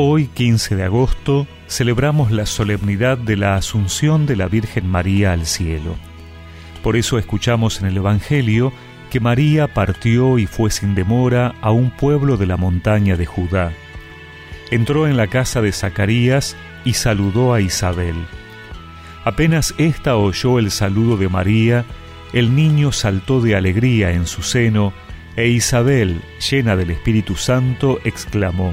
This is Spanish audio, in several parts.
Hoy, 15 de agosto, celebramos la solemnidad de la Asunción de la Virgen María al cielo. Por eso escuchamos en el Evangelio que María partió y fue sin demora a un pueblo de la montaña de Judá. Entró en la casa de Zacarías y saludó a Isabel. Apenas ésta oyó el saludo de María, el niño saltó de alegría en su seno, e Isabel, llena del Espíritu Santo, exclamó,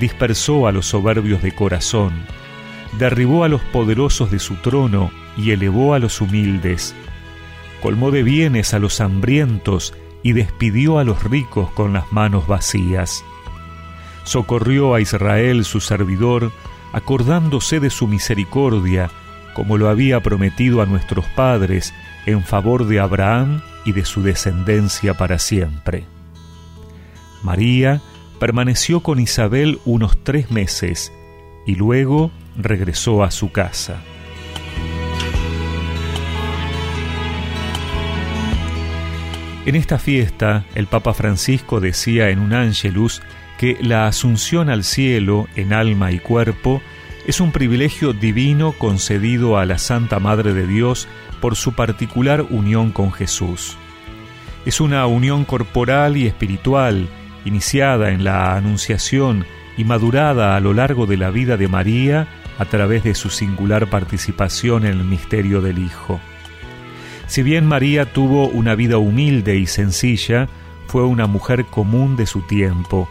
dispersó a los soberbios de corazón, derribó a los poderosos de su trono y elevó a los humildes, colmó de bienes a los hambrientos y despidió a los ricos con las manos vacías. Socorrió a Israel su servidor, acordándose de su misericordia, como lo había prometido a nuestros padres, en favor de Abraham y de su descendencia para siempre. María permaneció con Isabel unos tres meses y luego regresó a su casa. En esta fiesta, el Papa Francisco decía en un ángelus que la asunción al cielo en alma y cuerpo es un privilegio divino concedido a la Santa Madre de Dios por su particular unión con Jesús. Es una unión corporal y espiritual iniciada en la Anunciación y madurada a lo largo de la vida de María a través de su singular participación en el misterio del Hijo. Si bien María tuvo una vida humilde y sencilla, fue una mujer común de su tiempo.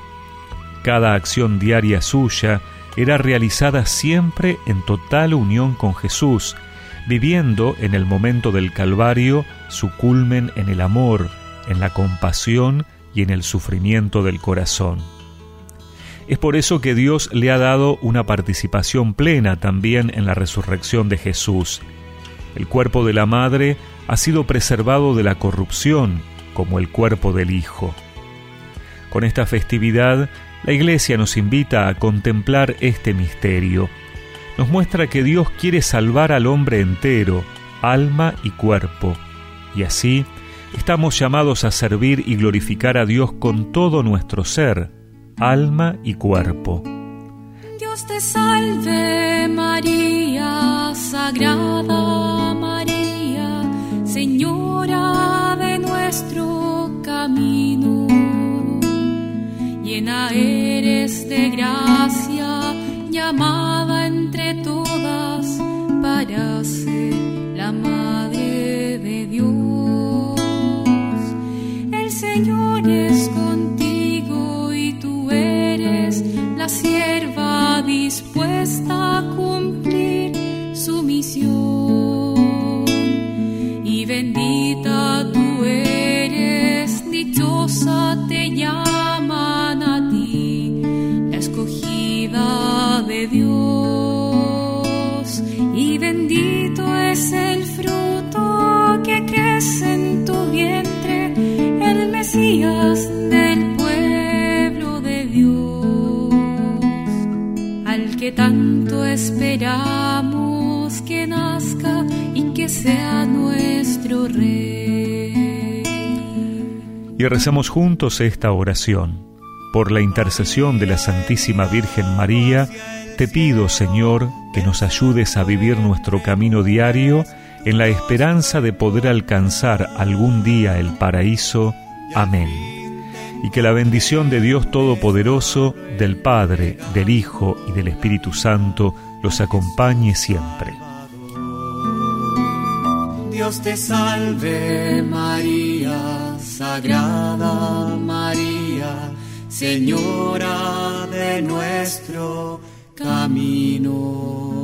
Cada acción diaria suya era realizada siempre en total unión con Jesús, viviendo en el momento del Calvario su culmen en el amor, en la compasión y en el sufrimiento del corazón. Es por eso que Dios le ha dado una participación plena también en la resurrección de Jesús. El cuerpo de la Madre ha sido preservado de la corrupción como el cuerpo del Hijo. Con esta festividad, la Iglesia nos invita a contemplar este misterio. Nos muestra que Dios quiere salvar al hombre entero, alma y cuerpo, y así estamos llamados a servir y glorificar a Dios con todo nuestro ser, alma y cuerpo. Dios te salve María, Sagrada María, Señora de nuestro camino. Llena eres de gracia, llamada entre todas para ser dispuesta a cumplir su misión. Y bendita tú eres, dichosa te llaman a ti, la escogida de Dios. Y bendito es el fruto esperamos que nazca y que sea nuestro Rey. Y rezamos juntos esta oración. Por la intercesión de la Santísima Virgen María, te pido, Señor, que nos ayudes a vivir nuestro camino diario en la esperanza de poder alcanzar algún día el paraíso Amén. Y que la bendición de Dios Todopoderoso, del Padre, del Hijo y del Espíritu Santo los acompañe siempre. Dios te salve María, Sagrada María, Señora de nuestro camino.